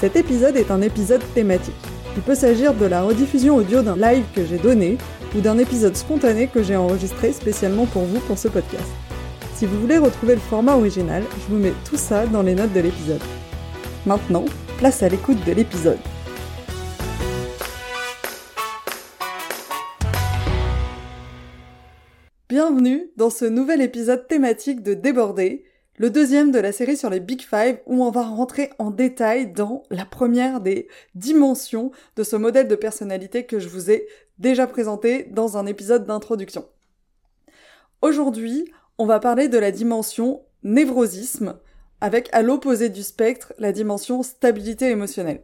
Cet épisode est un épisode thématique. Il peut s'agir de la rediffusion audio d'un live que j'ai donné ou d'un épisode spontané que j'ai enregistré spécialement pour vous pour ce podcast. Si vous voulez retrouver le format original, je vous mets tout ça dans les notes de l'épisode. Maintenant, place à l'écoute de l'épisode. Bienvenue dans ce nouvel épisode thématique de Débordé, le deuxième de la série sur les Big Five où on va rentrer en détail dans la première des dimensions de ce modèle de personnalité que je vous ai déjà présenté dans un épisode d'introduction. Aujourd'hui, on va parler de la dimension névrosisme avec à l'opposé du spectre la dimension stabilité émotionnelle.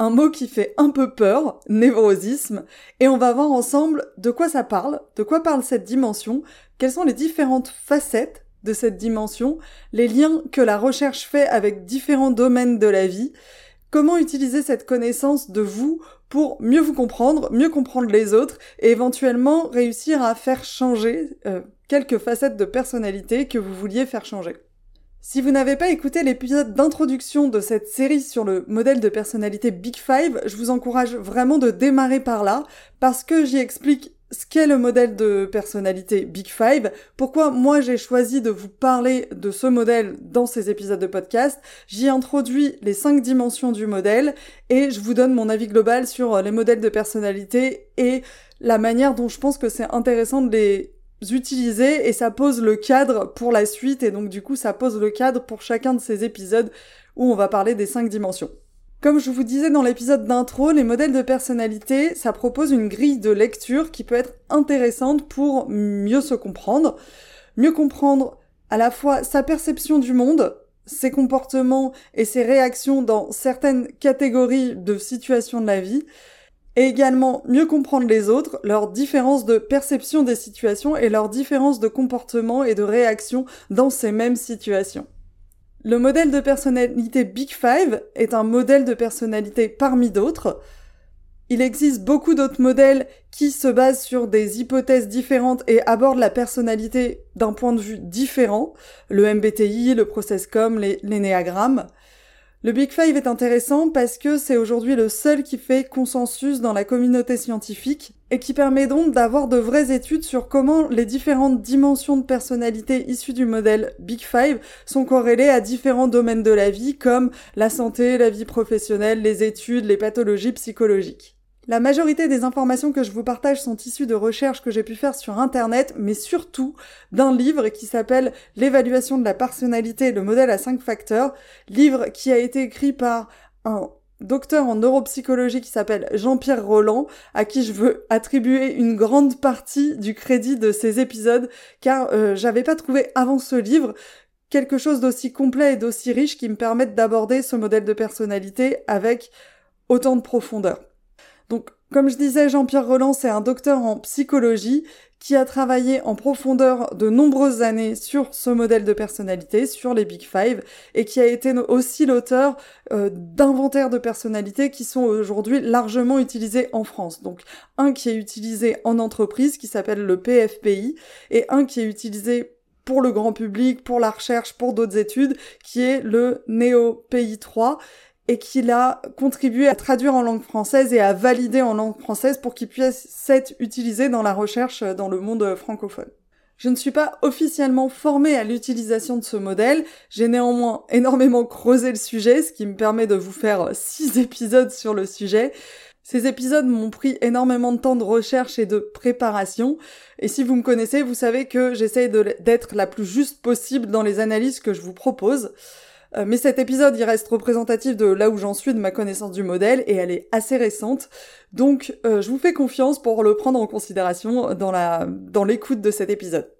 Un mot qui fait un peu peur, névrosisme, et on va voir ensemble de quoi ça parle, de quoi parle cette dimension, quelles sont les différentes facettes de cette dimension, les liens que la recherche fait avec différents domaines de la vie, comment utiliser cette connaissance de vous pour mieux vous comprendre, mieux comprendre les autres et éventuellement réussir à faire changer euh, quelques facettes de personnalité que vous vouliez faire changer? Si vous n'avez pas écouté l'épisode d'introduction de cette série sur le modèle de personnalité Big Five, je vous encourage vraiment de démarrer par là, parce que j'y explique ce qu'est le modèle de personnalité Big Five, pourquoi moi j'ai choisi de vous parler de ce modèle dans ces épisodes de podcast. J'y introduis les cinq dimensions du modèle et je vous donne mon avis global sur les modèles de personnalité et la manière dont je pense que c'est intéressant de les utiliser et ça pose le cadre pour la suite et donc du coup ça pose le cadre pour chacun de ces épisodes où on va parler des cinq dimensions. Comme je vous disais dans l'épisode d'intro, les modèles de personnalité, ça propose une grille de lecture qui peut être intéressante pour mieux se comprendre, mieux comprendre à la fois sa perception du monde, ses comportements et ses réactions dans certaines catégories de situations de la vie, et également mieux comprendre les autres, leurs différences de perception des situations et leurs différences de comportement et de réaction dans ces mêmes situations. Le modèle de personnalité Big Five est un modèle de personnalité parmi d'autres. Il existe beaucoup d'autres modèles qui se basent sur des hypothèses différentes et abordent la personnalité d'un point de vue différent. Le MBTI, le ProcessCom, l'énéagramme. Le Big Five est intéressant parce que c'est aujourd'hui le seul qui fait consensus dans la communauté scientifique et qui permet donc d'avoir de vraies études sur comment les différentes dimensions de personnalité issues du modèle Big Five sont corrélées à différents domaines de la vie comme la santé, la vie professionnelle, les études, les pathologies psychologiques. La majorité des informations que je vous partage sont issues de recherches que j'ai pu faire sur Internet, mais surtout d'un livre qui s'appelle L'évaluation de la personnalité le modèle à 5 facteurs, livre qui a été écrit par un docteur en neuropsychologie qui s'appelle Jean-Pierre Roland, à qui je veux attribuer une grande partie du crédit de ces épisodes, car euh, j'avais pas trouvé avant ce livre quelque chose d'aussi complet et d'aussi riche qui me permette d'aborder ce modèle de personnalité avec autant de profondeur. Donc, comme je disais, Jean-Pierre Roland, c'est un docteur en psychologie qui a travaillé en profondeur de nombreuses années sur ce modèle de personnalité, sur les Big Five, et qui a été aussi l'auteur euh, d'inventaires de personnalité qui sont aujourd'hui largement utilisés en France. Donc un qui est utilisé en entreprise, qui s'appelle le PFPI, et un qui est utilisé pour le grand public, pour la recherche, pour d'autres études, qui est le NEO-PI 3, et qu'il a contribué à traduire en langue française et à valider en langue française pour qu'il puisse être utilisé dans la recherche dans le monde francophone. Je ne suis pas officiellement formée à l'utilisation de ce modèle, j'ai néanmoins énormément creusé le sujet, ce qui me permet de vous faire six épisodes sur le sujet. Ces épisodes m'ont pris énormément de temps de recherche et de préparation, et si vous me connaissez, vous savez que j'essaye d'être la plus juste possible dans les analyses que je vous propose. Euh, mais cet épisode, il reste représentatif de là où j'en suis de ma connaissance du modèle et elle est assez récente. Donc, euh, je vous fais confiance pour le prendre en considération dans la, dans l'écoute de cet épisode.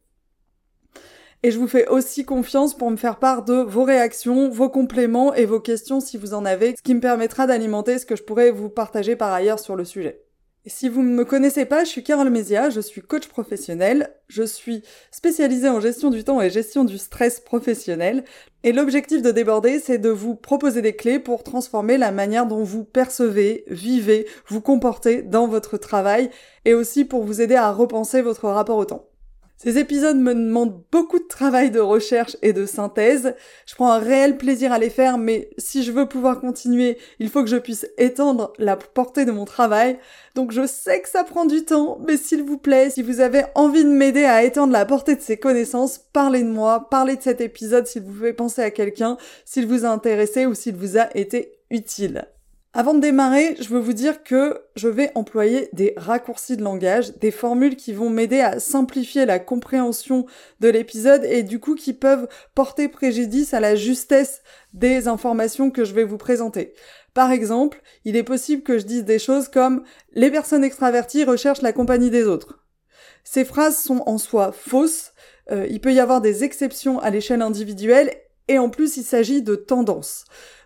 Et je vous fais aussi confiance pour me faire part de vos réactions, vos compléments et vos questions si vous en avez, ce qui me permettra d'alimenter ce que je pourrais vous partager par ailleurs sur le sujet. Si vous ne me connaissez pas, je suis Carole Mézia, je suis coach professionnel, je suis spécialisée en gestion du temps et gestion du stress professionnel, et l'objectif de déborder, c'est de vous proposer des clés pour transformer la manière dont vous percevez, vivez, vous comportez dans votre travail, et aussi pour vous aider à repenser votre rapport au temps. Ces épisodes me demandent beaucoup de travail de recherche et de synthèse. Je prends un réel plaisir à les faire, mais si je veux pouvoir continuer, il faut que je puisse étendre la portée de mon travail. Donc je sais que ça prend du temps, mais s'il vous plaît, si vous avez envie de m'aider à étendre la portée de ces connaissances, parlez de moi, parlez de cet épisode s'il vous fait penser à quelqu'un, s'il vous a intéressé ou s'il vous a été utile. Avant de démarrer, je veux vous dire que je vais employer des raccourcis de langage, des formules qui vont m'aider à simplifier la compréhension de l'épisode et du coup qui peuvent porter préjudice à la justesse des informations que je vais vous présenter. Par exemple, il est possible que je dise des choses comme les personnes extraverties recherchent la compagnie des autres. Ces phrases sont en soi fausses, euh, il peut y avoir des exceptions à l'échelle individuelle et en plus il s'agit de tendances.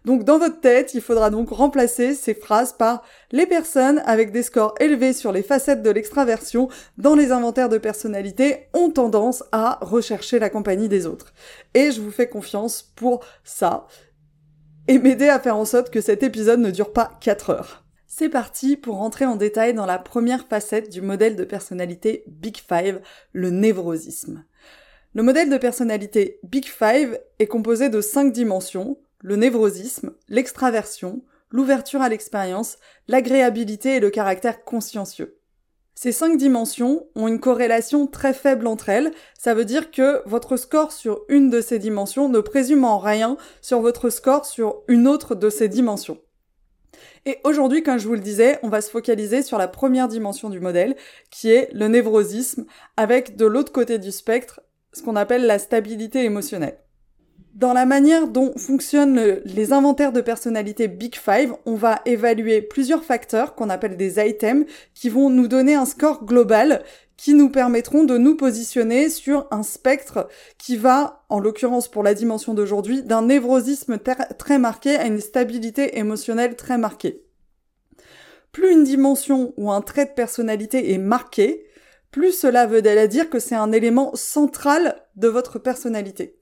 Donc dans votre tête, il faudra donc remplacer ces phrases par les personnes avec des scores élevés sur les facettes de l'extraversion dans les inventaires de personnalité ont tendance à rechercher la compagnie des autres. Et je vous fais confiance pour ça et m'aider à faire en sorte que cet épisode ne dure pas 4 heures. C'est parti pour rentrer en détail dans la première facette du modèle de personnalité Big Five, le névrosisme. Le modèle de personnalité Big Five est composé de 5 dimensions, le névrosisme, l'extraversion, l'ouverture à l'expérience, l'agréabilité et le caractère consciencieux. Ces cinq dimensions ont une corrélation très faible entre elles, ça veut dire que votre score sur une de ces dimensions ne présume en rien sur votre score sur une autre de ces dimensions. Et aujourd'hui, comme je vous le disais, on va se focaliser sur la première dimension du modèle, qui est le névrosisme, avec de l'autre côté du spectre, ce qu'on appelle la stabilité émotionnelle. Dans la manière dont fonctionnent les inventaires de personnalité Big Five, on va évaluer plusieurs facteurs qu'on appelle des items qui vont nous donner un score global qui nous permettront de nous positionner sur un spectre qui va, en l'occurrence pour la dimension d'aujourd'hui, d'un névrosisme très marqué à une stabilité émotionnelle très marquée. Plus une dimension ou un trait de personnalité est marqué, plus cela veut dire que c'est un élément central de votre personnalité.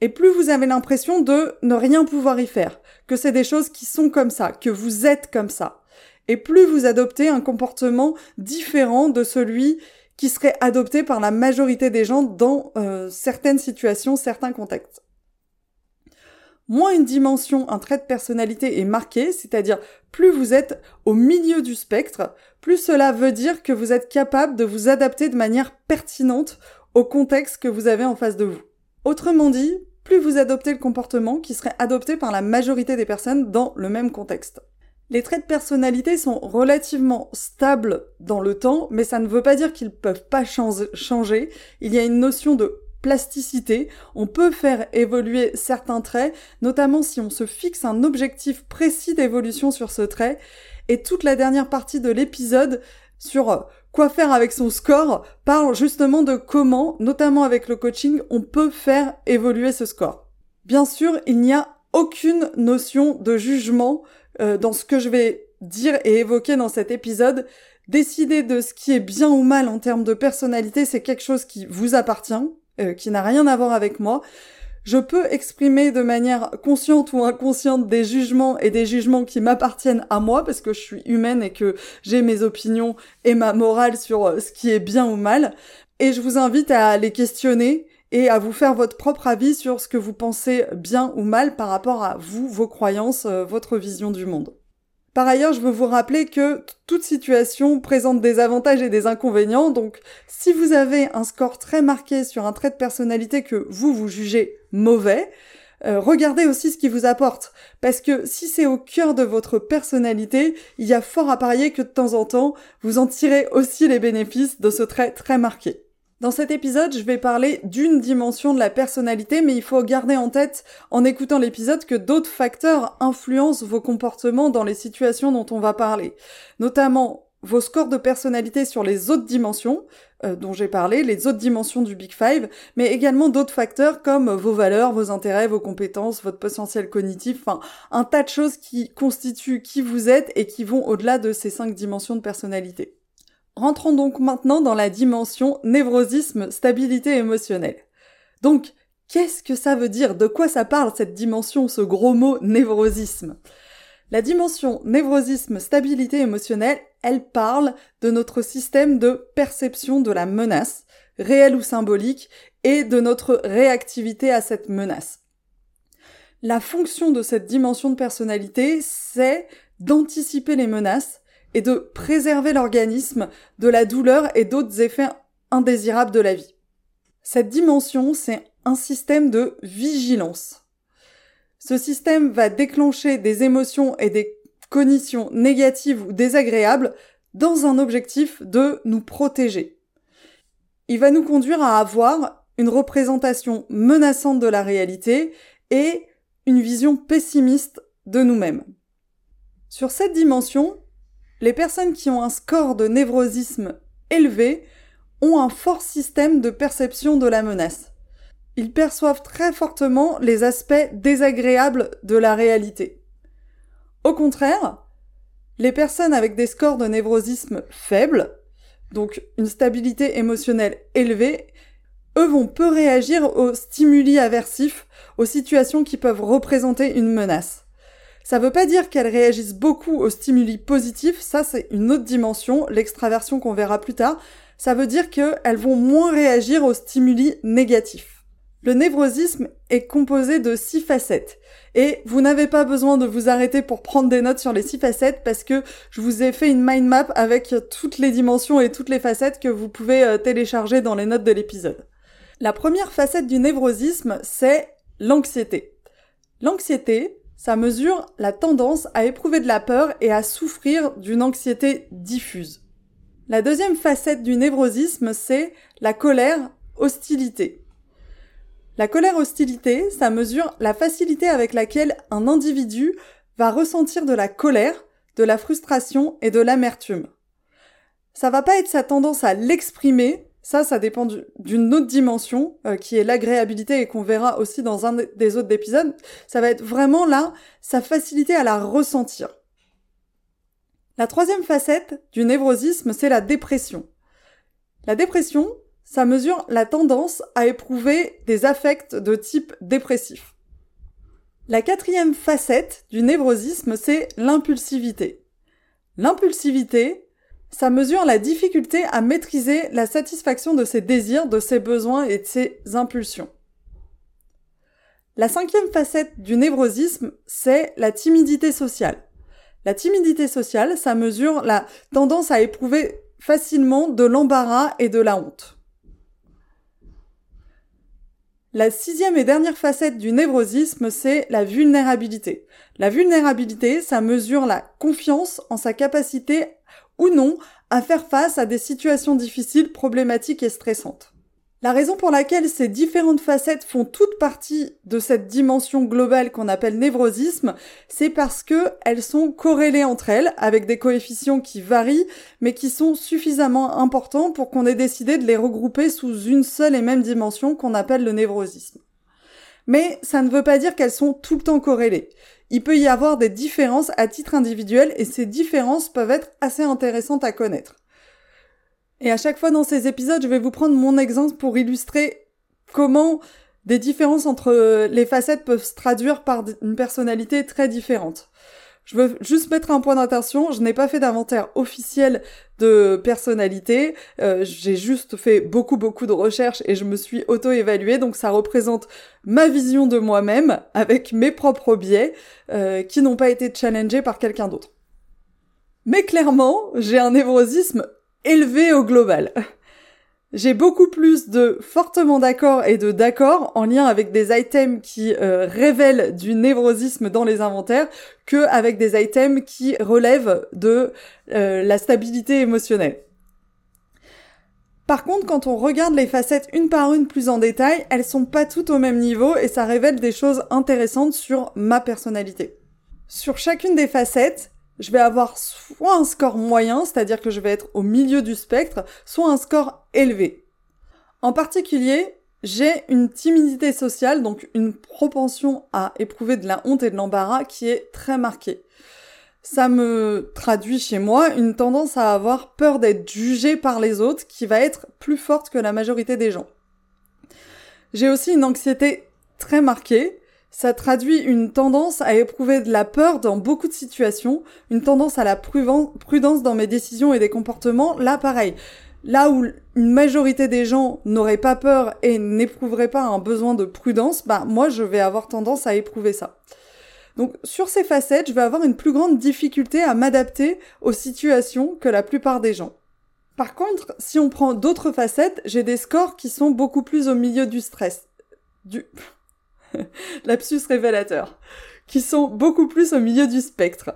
Et plus vous avez l'impression de ne rien pouvoir y faire, que c'est des choses qui sont comme ça, que vous êtes comme ça. Et plus vous adoptez un comportement différent de celui qui serait adopté par la majorité des gens dans euh, certaines situations, certains contextes. Moins une dimension, un trait de personnalité est marqué, c'est-à-dire plus vous êtes au milieu du spectre, plus cela veut dire que vous êtes capable de vous adapter de manière pertinente au contexte que vous avez en face de vous. Autrement dit, plus vous adoptez le comportement qui serait adopté par la majorité des personnes dans le même contexte. Les traits de personnalité sont relativement stables dans le temps, mais ça ne veut pas dire qu'ils peuvent pas changer. Il y a une notion de plasticité. On peut faire évoluer certains traits, notamment si on se fixe un objectif précis d'évolution sur ce trait. Et toute la dernière partie de l'épisode sur quoi faire avec son score parle justement de comment, notamment avec le coaching, on peut faire évoluer ce score. Bien sûr, il n'y a aucune notion de jugement euh, dans ce que je vais dire et évoquer dans cet épisode. Décider de ce qui est bien ou mal en termes de personnalité, c'est quelque chose qui vous appartient, euh, qui n'a rien à voir avec moi. Je peux exprimer de manière consciente ou inconsciente des jugements et des jugements qui m'appartiennent à moi parce que je suis humaine et que j'ai mes opinions et ma morale sur euh, ce qui est bien ou mal. Et je vous invite à les questionner et à vous faire votre propre avis sur ce que vous pensez bien ou mal par rapport à vous, vos croyances, euh, votre vision du monde. Par ailleurs, je veux vous rappeler que toute situation présente des avantages et des inconvénients, donc si vous avez un score très marqué sur un trait de personnalité que vous, vous jugez mauvais, euh, regardez aussi ce qui vous apporte. Parce que si c'est au cœur de votre personnalité, il y a fort à parier que de temps en temps, vous en tirez aussi les bénéfices de ce trait très marqué. Dans cet épisode, je vais parler d'une dimension de la personnalité, mais il faut garder en tête, en écoutant l'épisode, que d'autres facteurs influencent vos comportements dans les situations dont on va parler. Notamment vos scores de personnalité sur les autres dimensions, euh, dont j'ai parlé, les autres dimensions du Big Five, mais également d'autres facteurs comme vos valeurs, vos intérêts, vos compétences, votre potentiel cognitif, enfin un tas de choses qui constituent qui vous êtes et qui vont au-delà de ces cinq dimensions de personnalité. Rentrons donc maintenant dans la dimension névrosisme, stabilité émotionnelle. Donc, qu'est-ce que ça veut dire? De quoi ça parle cette dimension, ce gros mot névrosisme? La dimension névrosisme, stabilité émotionnelle, elle parle de notre système de perception de la menace, réelle ou symbolique, et de notre réactivité à cette menace. La fonction de cette dimension de personnalité, c'est d'anticiper les menaces et de préserver l'organisme de la douleur et d'autres effets indésirables de la vie. Cette dimension, c'est un système de vigilance. Ce système va déclencher des émotions et des cognitions négatives ou désagréables dans un objectif de nous protéger. Il va nous conduire à avoir une représentation menaçante de la réalité et une vision pessimiste de nous-mêmes. Sur cette dimension, les personnes qui ont un score de névrosisme élevé ont un fort système de perception de la menace. Ils perçoivent très fortement les aspects désagréables de la réalité. Au contraire, les personnes avec des scores de névrosisme faibles, donc une stabilité émotionnelle élevée, eux vont peu réagir aux stimuli aversifs, aux situations qui peuvent représenter une menace. Ça veut pas dire qu'elles réagissent beaucoup aux stimuli positifs, ça c'est une autre dimension, l'extraversion qu'on verra plus tard. Ça veut dire qu'elles vont moins réagir aux stimuli négatifs. Le névrosisme est composé de six facettes. Et vous n'avez pas besoin de vous arrêter pour prendre des notes sur les six facettes parce que je vous ai fait une mind map avec toutes les dimensions et toutes les facettes que vous pouvez euh, télécharger dans les notes de l'épisode. La première facette du névrosisme, c'est l'anxiété. L'anxiété, ça mesure la tendance à éprouver de la peur et à souffrir d'une anxiété diffuse. La deuxième facette du névrosisme, c'est la colère hostilité. La colère hostilité, ça mesure la facilité avec laquelle un individu va ressentir de la colère, de la frustration et de l'amertume. Ça va pas être sa tendance à l'exprimer, ça, ça dépend d'une autre dimension, euh, qui est l'agréabilité et qu'on verra aussi dans un des autres épisodes. Ça va être vraiment là, sa facilité à la ressentir. La troisième facette du névrosisme, c'est la dépression. La dépression, ça mesure la tendance à éprouver des affects de type dépressif. La quatrième facette du névrosisme, c'est l'impulsivité. L'impulsivité, ça mesure la difficulté à maîtriser la satisfaction de ses désirs, de ses besoins et de ses impulsions. La cinquième facette du névrosisme, c'est la timidité sociale. La timidité sociale, ça mesure la tendance à éprouver facilement de l'embarras et de la honte. La sixième et dernière facette du névrosisme, c'est la vulnérabilité. La vulnérabilité, ça mesure la confiance en sa capacité ou non à faire face à des situations difficiles, problématiques et stressantes. La raison pour laquelle ces différentes facettes font toute partie de cette dimension globale qu'on appelle névrosisme, c'est parce que elles sont corrélées entre elles avec des coefficients qui varient, mais qui sont suffisamment importants pour qu'on ait décidé de les regrouper sous une seule et même dimension qu'on appelle le névrosisme. Mais ça ne veut pas dire qu'elles sont tout le temps corrélées il peut y avoir des différences à titre individuel et ces différences peuvent être assez intéressantes à connaître. Et à chaque fois dans ces épisodes, je vais vous prendre mon exemple pour illustrer comment des différences entre les facettes peuvent se traduire par une personnalité très différente. Je veux juste mettre un point d'attention, je n'ai pas fait d'inventaire officiel de personnalité, euh, j'ai juste fait beaucoup beaucoup de recherches et je me suis auto-évaluée, donc ça représente ma vision de moi-même avec mes propres biais euh, qui n'ont pas été challengés par quelqu'un d'autre. Mais clairement, j'ai un névrosisme élevé au global. J'ai beaucoup plus de fortement d'accord et de d'accord en lien avec des items qui euh, révèlent du névrosisme dans les inventaires que avec des items qui relèvent de euh, la stabilité émotionnelle. Par contre, quand on regarde les facettes une par une plus en détail, elles sont pas toutes au même niveau et ça révèle des choses intéressantes sur ma personnalité. Sur chacune des facettes, je vais avoir soit un score moyen, c'est-à-dire que je vais être au milieu du spectre, soit un score élevé. En particulier, j'ai une timidité sociale, donc une propension à éprouver de la honte et de l'embarras qui est très marquée. Ça me traduit chez moi une tendance à avoir peur d'être jugé par les autres qui va être plus forte que la majorité des gens. J'ai aussi une anxiété très marquée. Ça traduit une tendance à éprouver de la peur dans beaucoup de situations, une tendance à la prudence dans mes décisions et des comportements. Là, pareil. Là où une majorité des gens n'auraient pas peur et n'éprouveraient pas un besoin de prudence, bah moi je vais avoir tendance à éprouver ça. Donc sur ces facettes, je vais avoir une plus grande difficulté à m'adapter aux situations que la plupart des gens. Par contre, si on prend d'autres facettes, j'ai des scores qui sont beaucoup plus au milieu du stress. Du... Lapsus révélateur. Qui sont beaucoup plus au milieu du spectre.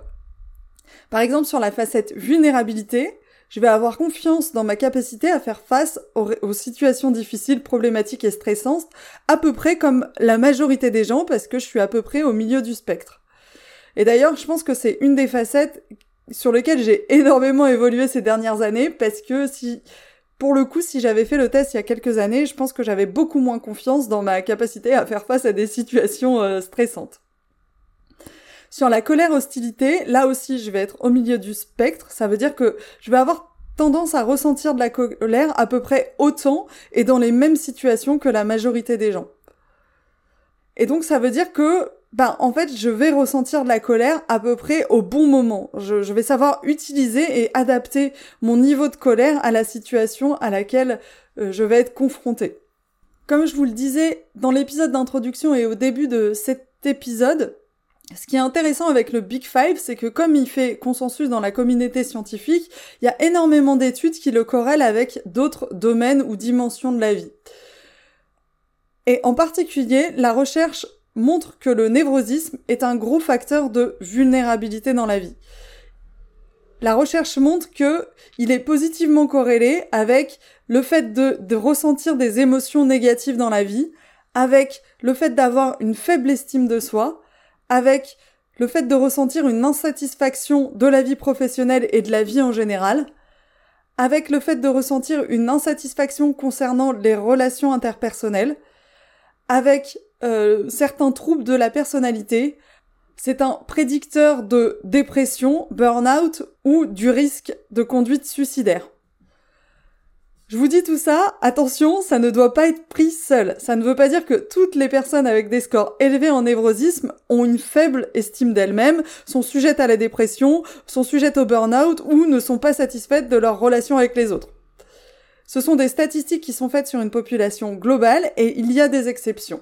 Par exemple, sur la facette vulnérabilité, je vais avoir confiance dans ma capacité à faire face aux, situations difficiles, problématiques et stressantes, à peu près comme la majorité des gens, parce que je suis à peu près au milieu du spectre. Et d'ailleurs, je pense que c'est une des facettes sur lesquelles j'ai énormément évolué ces dernières années, parce que si, pour le coup, si j'avais fait le test il y a quelques années, je pense que j'avais beaucoup moins confiance dans ma capacité à faire face à des situations euh, stressantes. Sur la colère-hostilité, là aussi, je vais être au milieu du spectre. Ça veut dire que je vais avoir tendance à ressentir de la colère à peu près autant et dans les mêmes situations que la majorité des gens. Et donc ça veut dire que, ben en fait, je vais ressentir de la colère à peu près au bon moment. Je, vais savoir utiliser et adapter mon niveau de colère à la situation à laquelle euh, je vais être confrontée. Comme je vous le disais dans l'épisode d'introduction et au début de cet épisode, ce qui est intéressant avec le Big Five, c'est que comme il fait consensus dans la communauté scientifique, il y a énormément d'études qui le corrèlent avec d'autres domaines ou dimensions de la vie. Et en particulier, la recherche montre que le névrosisme est un gros facteur de vulnérabilité dans la vie. La recherche montre que il est positivement corrélé avec le fait de, de ressentir des émotions négatives dans la vie, avec le fait d'avoir une faible estime de soi, avec le fait de ressentir une insatisfaction de la vie professionnelle et de la vie en général, avec le fait de ressentir une insatisfaction concernant les relations interpersonnelles, avec euh, certains troubles de la personnalité. C'est un prédicteur de dépression, burn-out ou du risque de conduite suicidaire. Je vous dis tout ça, attention, ça ne doit pas être pris seul. Ça ne veut pas dire que toutes les personnes avec des scores élevés en névrosisme ont une faible estime d'elles-mêmes, sont sujettes à la dépression, sont sujettes au burn-out ou ne sont pas satisfaites de leur relation avec les autres. Ce sont des statistiques qui sont faites sur une population globale et il y a des exceptions.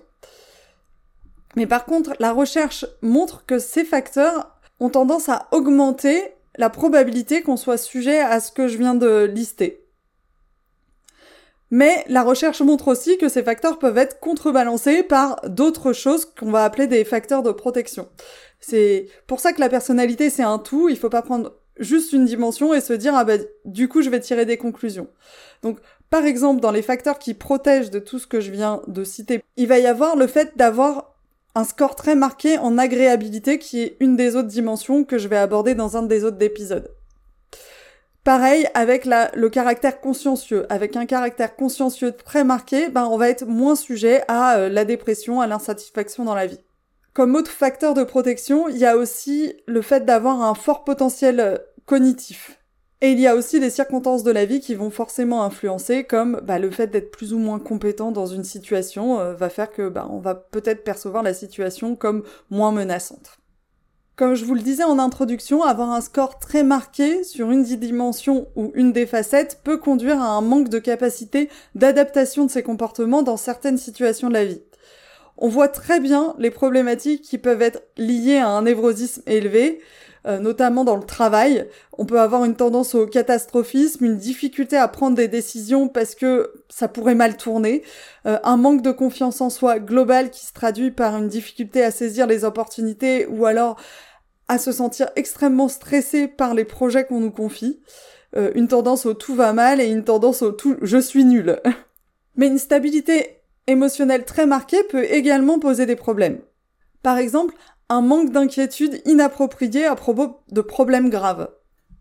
Mais par contre, la recherche montre que ces facteurs ont tendance à augmenter la probabilité qu'on soit sujet à ce que je viens de lister. Mais la recherche montre aussi que ces facteurs peuvent être contrebalancés par d'autres choses qu'on va appeler des facteurs de protection. C'est pour ça que la personnalité c'est un tout, il faut pas prendre juste une dimension et se dire ah bah du coup je vais tirer des conclusions. Donc par exemple dans les facteurs qui protègent de tout ce que je viens de citer, il va y avoir le fait d'avoir un score très marqué en agréabilité qui est une des autres dimensions que je vais aborder dans un des autres épisodes. Pareil avec le caractère consciencieux. Avec un caractère consciencieux très marqué, ben on va être moins sujet à euh, la dépression, à l'insatisfaction dans la vie. Comme autre facteur de protection, il y a aussi le fait d'avoir un fort potentiel euh, cognitif. Et il y a aussi les circonstances de la vie qui vont forcément influencer, comme bah, le fait d'être plus ou moins compétent dans une situation euh, va faire que bah, on va peut-être percevoir la situation comme moins menaçante. Comme je vous le disais en introduction, avoir un score très marqué sur une dimension ou une des facettes peut conduire à un manque de capacité d'adaptation de ses comportements dans certaines situations de la vie. On voit très bien les problématiques qui peuvent être liées à un névrosisme élevé, euh, notamment dans le travail. On peut avoir une tendance au catastrophisme, une difficulté à prendre des décisions parce que ça pourrait mal tourner, euh, un manque de confiance en soi global qui se traduit par une difficulté à saisir les opportunités ou alors à se sentir extrêmement stressé par les projets qu'on nous confie, euh, une tendance au tout va mal et une tendance au tout je suis nul. Mais une stabilité émotionnelle très marquée peut également poser des problèmes. Par exemple, un manque d'inquiétude inapproprié à propos de problèmes graves,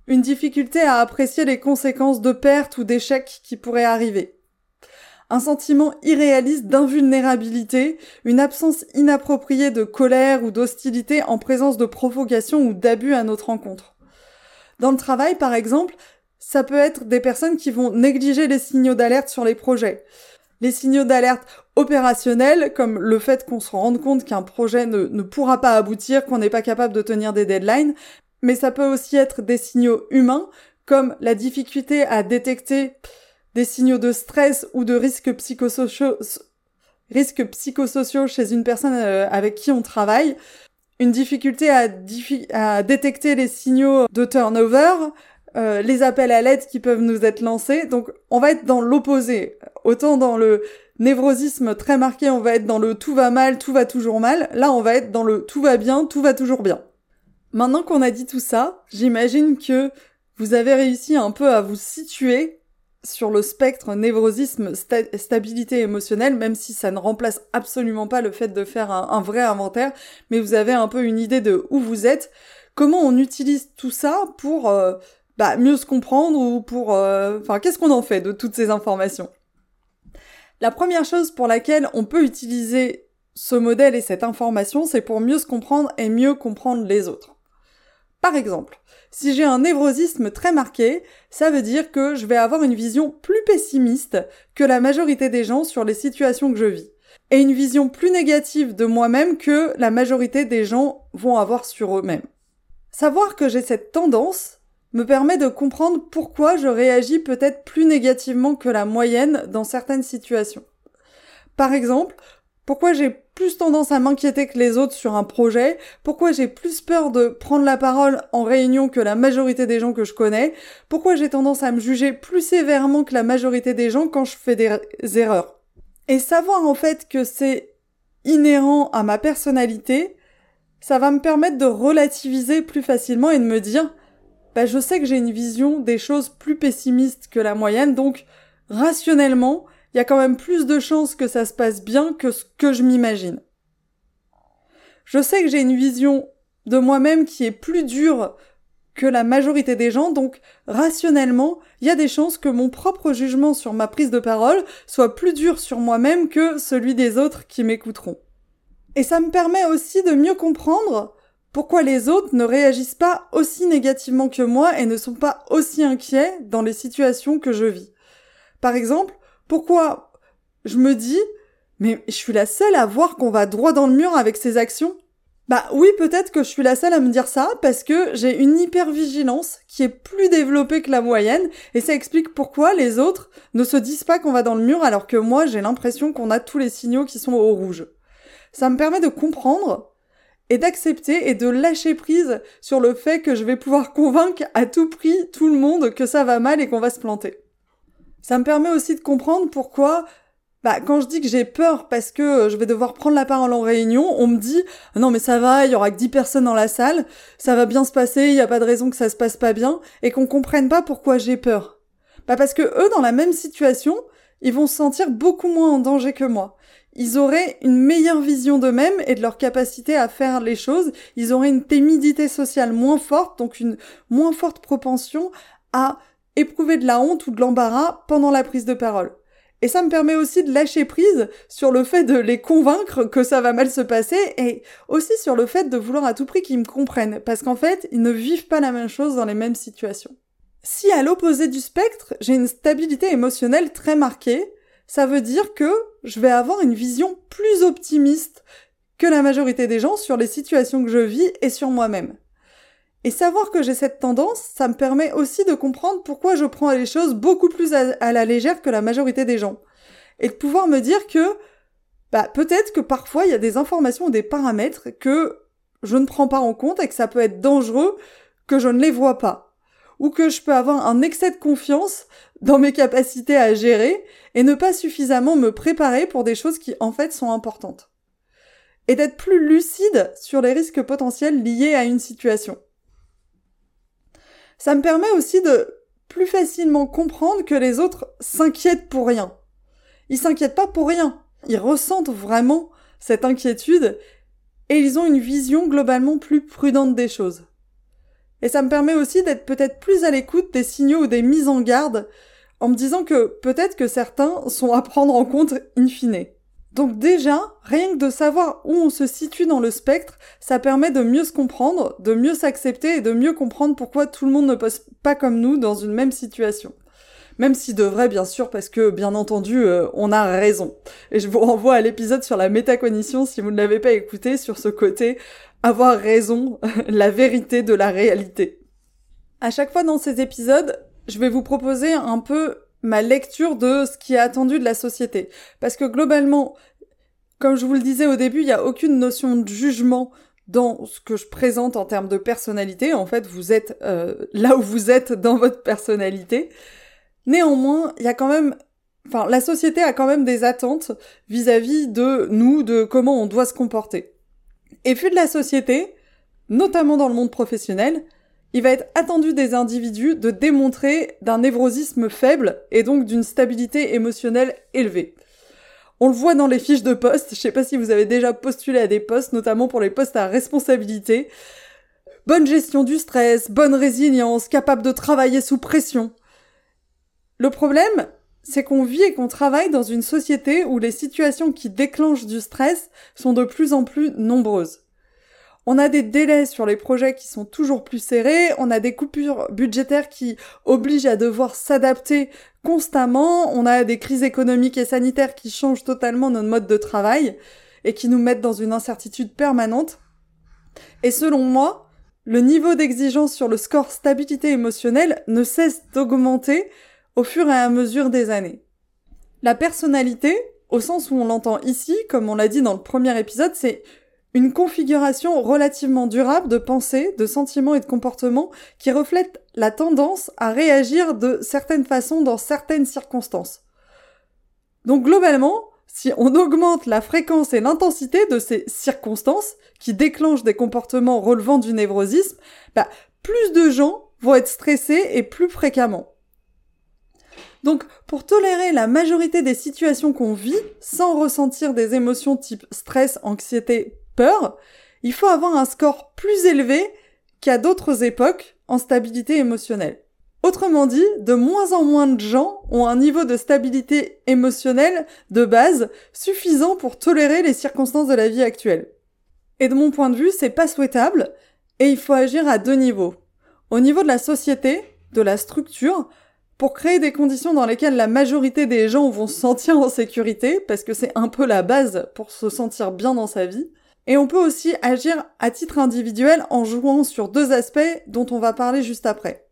une difficulté à apprécier les conséquences de pertes ou d'échecs qui pourraient arriver, un sentiment irréaliste d'invulnérabilité, une absence inappropriée de colère ou d'hostilité en présence de provocation ou d'abus à notre rencontre. Dans le travail, par exemple, ça peut être des personnes qui vont négliger les signaux d'alerte sur les projets. Les signaux d'alerte opérationnels, comme le fait qu'on se rende compte qu'un projet ne, ne pourra pas aboutir, qu'on n'est pas capable de tenir des deadlines, mais ça peut aussi être des signaux humains, comme la difficulté à détecter des signaux de stress ou de risques psychosociaux, psychosociaux chez une personne euh, avec qui on travaille, une difficulté à, à détecter les signaux de turnover, euh, les appels à l'aide qui peuvent nous être lancés. Donc on va être dans l'opposé. Autant dans le névrosisme très marqué, on va être dans le tout va mal, tout va toujours mal. Là, on va être dans le tout va bien, tout va toujours bien. Maintenant qu'on a dit tout ça, j'imagine que vous avez réussi un peu à vous situer sur le spectre névrosisme stabilité émotionnelle, même si ça ne remplace absolument pas le fait de faire un, vrai inventaire, mais vous avez un peu une idée de où vous êtes, comment on utilise tout ça pour euh, bah, mieux se comprendre ou pour... Euh, enfin, qu'est-ce qu'on en fait de toutes ces informations? La première chose pour laquelle on peut utiliser ce modèle et cette information, c'est pour mieux se comprendre et mieux comprendre les autres. Par exemple, si j'ai un névrosisme très marqué, ça veut dire que je vais avoir une vision plus pessimiste que la majorité des gens sur les situations que je vis. Et une vision plus négative de moi-même que la majorité des gens vont avoir sur eux-mêmes. Savoir que j'ai cette tendance me permet de comprendre pourquoi je réagis peut-être plus négativement que la moyenne dans certaines situations. Par exemple, pourquoi j'ai plus tendance à m'inquiéter que les autres sur un projet, pourquoi j'ai plus peur de prendre la parole en réunion que la majorité des gens que je connais, pourquoi j'ai tendance à me juger plus sévèrement que la majorité des gens quand je fais des erreurs. Et savoir en fait que c'est inhérent à ma personnalité, ça va me permettre de relativiser plus facilement et de me dire, bah je sais que j'ai une vision des choses plus pessimiste que la moyenne, donc rationnellement, il y a quand même plus de chances que ça se passe bien que ce que je m'imagine. Je sais que j'ai une vision de moi-même qui est plus dure que la majorité des gens, donc rationnellement, il y a des chances que mon propre jugement sur ma prise de parole soit plus dur sur moi-même que celui des autres qui m'écouteront. Et ça me permet aussi de mieux comprendre pourquoi les autres ne réagissent pas aussi négativement que moi et ne sont pas aussi inquiets dans les situations que je vis? Par exemple, pourquoi je me dis, mais je suis la seule à voir qu'on va droit dans le mur avec ces actions? Bah oui, peut-être que je suis la seule à me dire ça parce que j'ai une hypervigilance qui est plus développée que la moyenne et ça explique pourquoi les autres ne se disent pas qu'on va dans le mur alors que moi j'ai l'impression qu'on a tous les signaux qui sont au rouge. Ça me permet de comprendre et d'accepter et de lâcher prise sur le fait que je vais pouvoir convaincre à tout prix tout le monde que ça va mal et qu'on va se planter. Ça me permet aussi de comprendre pourquoi bah, quand je dis que j'ai peur parce que je vais devoir prendre la parole en réunion, on me dit non mais ça va, il y aura que 10 personnes dans la salle, ça va bien se passer, il n'y a pas de raison que ça se passe pas bien, et qu'on comprenne pas pourquoi j'ai peur. Bah parce que eux, dans la même situation, ils vont se sentir beaucoup moins en danger que moi. Ils auraient une meilleure vision d'eux-mêmes et de leur capacité à faire les choses. Ils auraient une timidité sociale moins forte, donc une moins forte propension à éprouver de la honte ou de l'embarras pendant la prise de parole. Et ça me permet aussi de lâcher prise sur le fait de les convaincre que ça va mal se passer et aussi sur le fait de vouloir à tout prix qu'ils me comprennent parce qu'en fait, ils ne vivent pas la même chose dans les mêmes situations. Si à l'opposé du spectre, j'ai une stabilité émotionnelle très marquée, ça veut dire que je vais avoir une vision plus optimiste que la majorité des gens sur les situations que je vis et sur moi-même. Et savoir que j'ai cette tendance, ça me permet aussi de comprendre pourquoi je prends les choses beaucoup plus à, la légère que la majorité des gens. Et de pouvoir me dire que, bah, peut-être que parfois il y a des informations ou des paramètres que je ne prends pas en compte et que ça peut être dangereux que je ne les vois pas. Ou que je peux avoir un excès de confiance dans mes capacités à gérer et ne pas suffisamment me préparer pour des choses qui en fait sont importantes. Et d'être plus lucide sur les risques potentiels liés à une situation. Ça me permet aussi de plus facilement comprendre que les autres s'inquiètent pour rien. Ils s'inquiètent pas pour rien. Ils ressentent vraiment cette inquiétude et ils ont une vision globalement plus prudente des choses. Et ça me permet aussi d'être peut-être plus à l'écoute des signaux ou des mises en garde en me disant que peut-être que certains sont à prendre en compte in fine. Donc déjà, rien que de savoir où on se situe dans le spectre, ça permet de mieux se comprendre, de mieux s'accepter et de mieux comprendre pourquoi tout le monde ne passe pas comme nous dans une même situation. Même si de vrai, bien sûr, parce que, bien entendu, euh, on a raison. Et je vous renvoie à l'épisode sur la métacognition, si vous ne l'avez pas écouté, sur ce côté avoir raison, la vérité de la réalité. À chaque fois dans ces épisodes, je vais vous proposer un peu ma lecture de ce qui est attendu de la société. Parce que globalement, comme je vous le disais au début, il n'y a aucune notion de jugement dans ce que je présente en termes de personnalité. En fait, vous êtes euh, là où vous êtes dans votre personnalité. Néanmoins, il y a quand même, enfin, la société a quand même des attentes vis-à-vis de nous, de comment on doit se comporter. Et vu de la société, notamment dans le monde professionnel, il va être attendu des individus de démontrer d'un névrosisme faible et donc d'une stabilité émotionnelle élevée. On le voit dans les fiches de poste, je sais pas si vous avez déjà postulé à des postes, notamment pour les postes à responsabilité. Bonne gestion du stress, bonne résilience, capable de travailler sous pression. Le problème, c'est qu'on vit et qu'on travaille dans une société où les situations qui déclenchent du stress sont de plus en plus nombreuses. On a des délais sur les projets qui sont toujours plus serrés, on a des coupures budgétaires qui obligent à devoir s'adapter constamment, on a des crises économiques et sanitaires qui changent totalement notre mode de travail et qui nous mettent dans une incertitude permanente. Et selon moi, le niveau d'exigence sur le score stabilité émotionnelle ne cesse d'augmenter au fur et à mesure des années. La personnalité, au sens où on l'entend ici, comme on l'a dit dans le premier épisode, c'est une configuration relativement durable de pensée, de sentiments et de comportements qui reflète la tendance à réagir de certaines façons dans certaines circonstances. Donc globalement, si on augmente la fréquence et l'intensité de ces circonstances qui déclenchent des comportements relevant du névrosisme, bah, plus de gens vont être stressés et plus fréquemment. Donc, pour tolérer la majorité des situations qu'on vit, sans ressentir des émotions type stress, anxiété, peur, il faut avoir un score plus élevé qu'à d'autres époques en stabilité émotionnelle. Autrement dit, de moins en moins de gens ont un niveau de stabilité émotionnelle de base suffisant pour tolérer les circonstances de la vie actuelle. Et de mon point de vue, c'est pas souhaitable et il faut agir à deux niveaux. Au niveau de la société, de la structure, pour créer des conditions dans lesquelles la majorité des gens vont se sentir en sécurité, parce que c'est un peu la base pour se sentir bien dans sa vie. Et on peut aussi agir à titre individuel en jouant sur deux aspects dont on va parler juste après.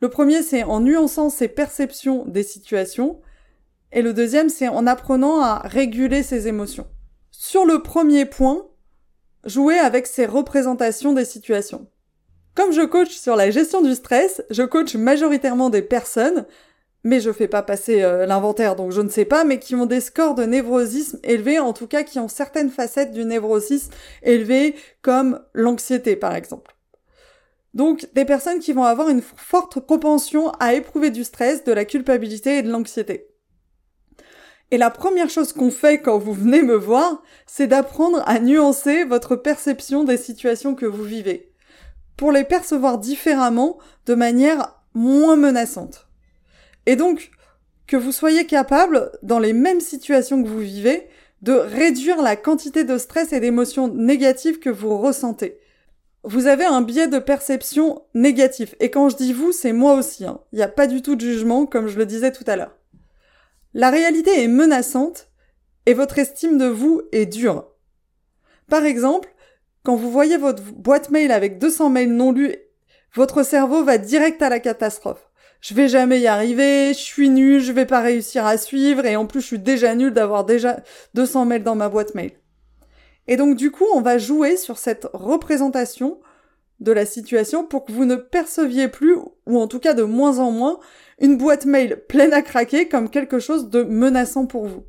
Le premier, c'est en nuançant ses perceptions des situations, et le deuxième, c'est en apprenant à réguler ses émotions. Sur le premier point, jouer avec ses représentations des situations. Comme je coach sur la gestion du stress, je coach majoritairement des personnes, mais je fais pas passer euh, l'inventaire, donc je ne sais pas, mais qui ont des scores de névrosisme élevés, en tout cas qui ont certaines facettes du névrosisme élevées, comme l'anxiété par exemple. Donc des personnes qui vont avoir une forte propension à éprouver du stress, de la culpabilité et de l'anxiété. Et la première chose qu'on fait quand vous venez me voir, c'est d'apprendre à nuancer votre perception des situations que vous vivez pour les percevoir différemment de manière moins menaçante. Et donc, que vous soyez capable, dans les mêmes situations que vous vivez, de réduire la quantité de stress et d'émotions négatives que vous ressentez. Vous avez un biais de perception négatif. Et quand je dis vous, c'est moi aussi. Hein. Il n'y a pas du tout de jugement, comme je le disais tout à l'heure. La réalité est menaçante et votre estime de vous est dure. Par exemple, quand vous voyez votre boîte mail avec 200 mails non lus, votre cerveau va direct à la catastrophe. Je vais jamais y arriver, je suis nul, je vais pas réussir à suivre et en plus je suis déjà nul d'avoir déjà 200 mails dans ma boîte mail. Et donc du coup, on va jouer sur cette représentation de la situation pour que vous ne perceviez plus, ou en tout cas de moins en moins, une boîte mail pleine à craquer comme quelque chose de menaçant pour vous.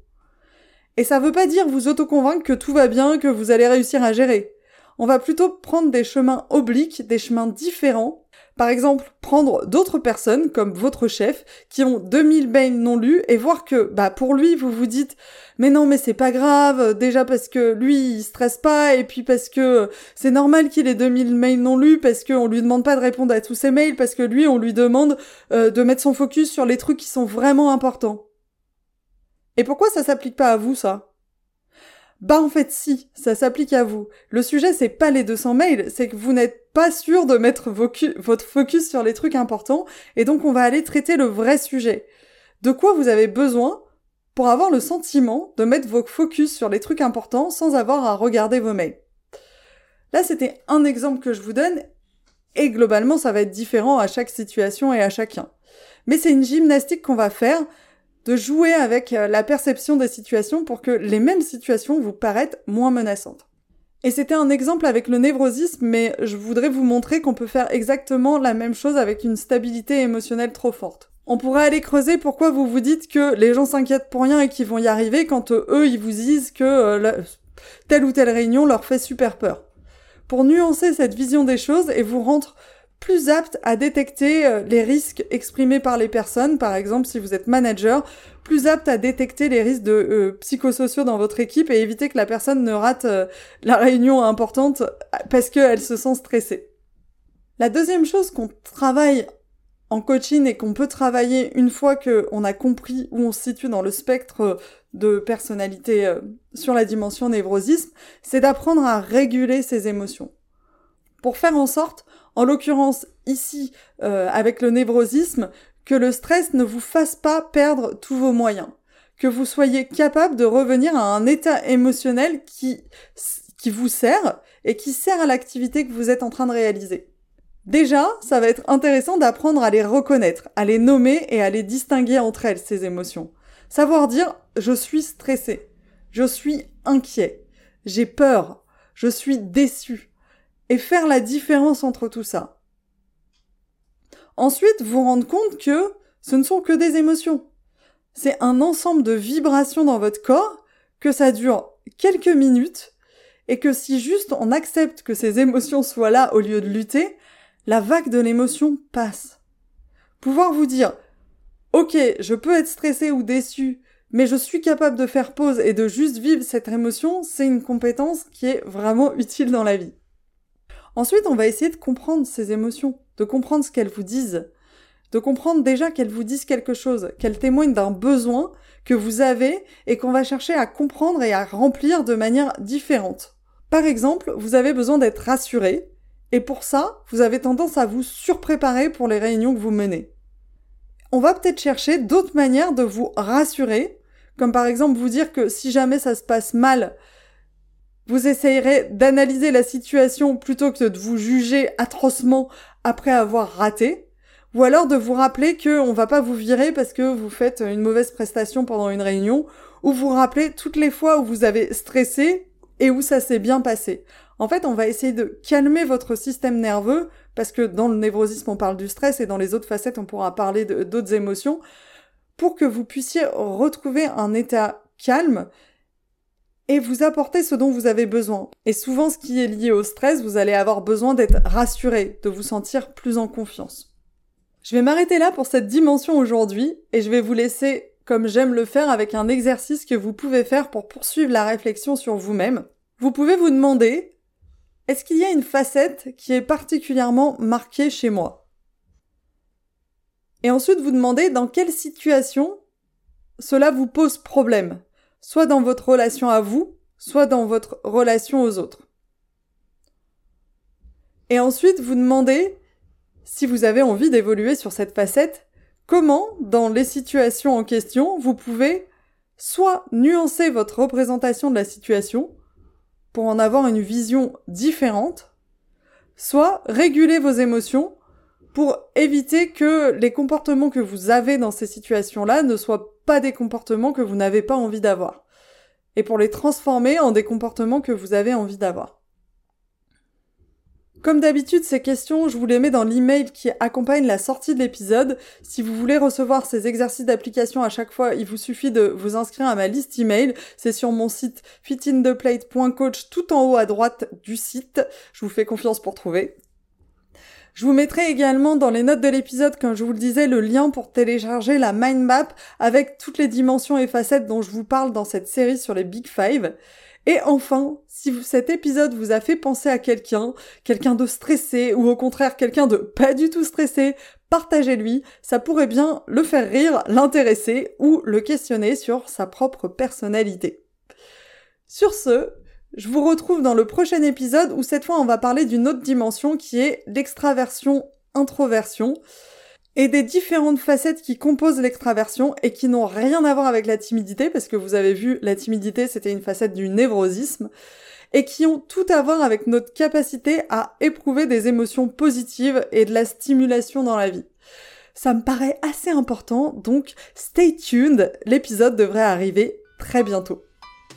Et ça veut pas dire vous autoconvaincre que tout va bien, que vous allez réussir à gérer on va plutôt prendre des chemins obliques, des chemins différents, Par exemple, prendre d'autres personnes comme votre chef qui ont 2000 mails non lus et voir que bah pour lui vous vous dites mais non mais c'est pas grave déjà parce que lui il stresse pas et puis parce que c'est normal qu'il ait 2000 mails non lus parce qu'on lui demande pas de répondre à tous ses mails parce que lui on lui demande euh, de mettre son focus sur les trucs qui sont vraiment importants. Et pourquoi ça s'applique pas à vous ça? Bah en fait si, ça s'applique à vous. Le sujet c'est pas les 200 mails, c'est que vous n'êtes pas sûr de mettre votre focus sur les trucs importants et donc on va aller traiter le vrai sujet. De quoi vous avez besoin pour avoir le sentiment de mettre vos focus sur les trucs importants sans avoir à regarder vos mails? Là c'était un exemple que je vous donne et globalement ça va être différent à chaque situation et à chacun. Mais c'est une gymnastique qu'on va faire de jouer avec euh, la perception des situations pour que les mêmes situations vous paraissent moins menaçantes. Et c'était un exemple avec le névrosisme, mais je voudrais vous montrer qu'on peut faire exactement la même chose avec une stabilité émotionnelle trop forte. On pourrait aller creuser pourquoi vous vous dites que les gens s'inquiètent pour rien et qu'ils vont y arriver quand euh, eux ils vous disent que euh, telle ou telle réunion leur fait super peur. Pour nuancer cette vision des choses et vous rendre plus apte à détecter euh, les risques exprimés par les personnes, par exemple si vous êtes manager, plus apte à détecter les risques de euh, psychosociaux dans votre équipe et éviter que la personne ne rate euh, la réunion importante parce qu'elle se sent stressée. La deuxième chose qu'on travaille en coaching et qu'on peut travailler une fois qu'on a compris où on se situe dans le spectre de personnalité sur la dimension névrosisme, c'est d'apprendre à réguler ses émotions. Pour faire en sorte en l'occurrence ici euh, avec le névrosisme, que le stress ne vous fasse pas perdre tous vos moyens, que vous soyez capable de revenir à un état émotionnel qui, qui vous sert et qui sert à l'activité que vous êtes en train de réaliser. Déjà, ça va être intéressant d'apprendre à les reconnaître, à les nommer et à les distinguer entre elles, ces émotions. Savoir dire je suis stressé, je suis inquiet, j'ai peur, je suis déçu, et faire la différence entre tout ça. Ensuite, vous rendre compte que ce ne sont que des émotions. C'est un ensemble de vibrations dans votre corps, que ça dure quelques minutes, et que si juste on accepte que ces émotions soient là au lieu de lutter, la vague de l'émotion passe. Pouvoir vous dire, ok, je peux être stressé ou déçu, mais je suis capable de faire pause et de juste vivre cette émotion, c'est une compétence qui est vraiment utile dans la vie. Ensuite, on va essayer de comprendre ces émotions, de comprendre ce qu'elles vous disent, de comprendre déjà qu'elles vous disent quelque chose, qu'elles témoignent d'un besoin que vous avez et qu'on va chercher à comprendre et à remplir de manière différente. Par exemple, vous avez besoin d'être rassuré, et pour ça, vous avez tendance à vous surpréparer pour les réunions que vous menez. On va peut-être chercher d'autres manières de vous rassurer, comme par exemple vous dire que si jamais ça se passe mal, vous essayerez d'analyser la situation plutôt que de vous juger atrocement après avoir raté, ou alors de vous rappeler qu'on va pas vous virer parce que vous faites une mauvaise prestation pendant une réunion, ou vous rappeler toutes les fois où vous avez stressé et où ça s'est bien passé. En fait, on va essayer de calmer votre système nerveux, parce que dans le névrosisme on parle du stress et dans les autres facettes on pourra parler d'autres émotions, pour que vous puissiez retrouver un état calme et vous apporter ce dont vous avez besoin. Et souvent, ce qui est lié au stress, vous allez avoir besoin d'être rassuré, de vous sentir plus en confiance. Je vais m'arrêter là pour cette dimension aujourd'hui et je vais vous laisser, comme j'aime le faire, avec un exercice que vous pouvez faire pour poursuivre la réflexion sur vous-même. Vous pouvez vous demander, est-ce qu'il y a une facette qui est particulièrement marquée chez moi? Et ensuite vous demander dans quelle situation cela vous pose problème soit dans votre relation à vous, soit dans votre relation aux autres. Et ensuite, vous demandez, si vous avez envie d'évoluer sur cette facette, comment, dans les situations en question, vous pouvez soit nuancer votre représentation de la situation pour en avoir une vision différente, soit réguler vos émotions pour éviter que les comportements que vous avez dans ces situations-là ne soient pas des comportements que vous n'avez pas envie d'avoir. Et pour les transformer en des comportements que vous avez envie d'avoir. Comme d'habitude, ces questions, je vous les mets dans l'email qui accompagne la sortie de l'épisode. Si vous voulez recevoir ces exercices d'application à chaque fois, il vous suffit de vous inscrire à ma liste email. C'est sur mon site fitintheplate.coach tout en haut à droite du site. Je vous fais confiance pour trouver. Je vous mettrai également dans les notes de l'épisode, comme je vous le disais, le lien pour télécharger la mind map avec toutes les dimensions et facettes dont je vous parle dans cette série sur les Big Five. Et enfin, si cet épisode vous a fait penser à quelqu'un, quelqu'un de stressé ou au contraire quelqu'un de pas du tout stressé, partagez-lui, ça pourrait bien le faire rire, l'intéresser ou le questionner sur sa propre personnalité. Sur ce, je vous retrouve dans le prochain épisode où cette fois on va parler d'une autre dimension qui est l'extraversion-introversion et des différentes facettes qui composent l'extraversion et qui n'ont rien à voir avec la timidité parce que vous avez vu la timidité c'était une facette du névrosisme et qui ont tout à voir avec notre capacité à éprouver des émotions positives et de la stimulation dans la vie. Ça me paraît assez important, donc stay tuned, l'épisode devrait arriver très bientôt.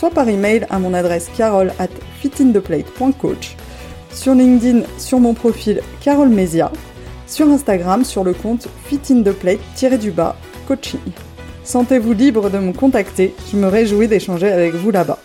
soit par email à mon adresse carole at fitintheplate.coach, sur LinkedIn sur mon profil Carole Mesia, sur Instagram sur le compte fitintheplate-du-bas coaching. Sentez-vous libre de me contacter, je me réjouis d'échanger avec vous là-bas.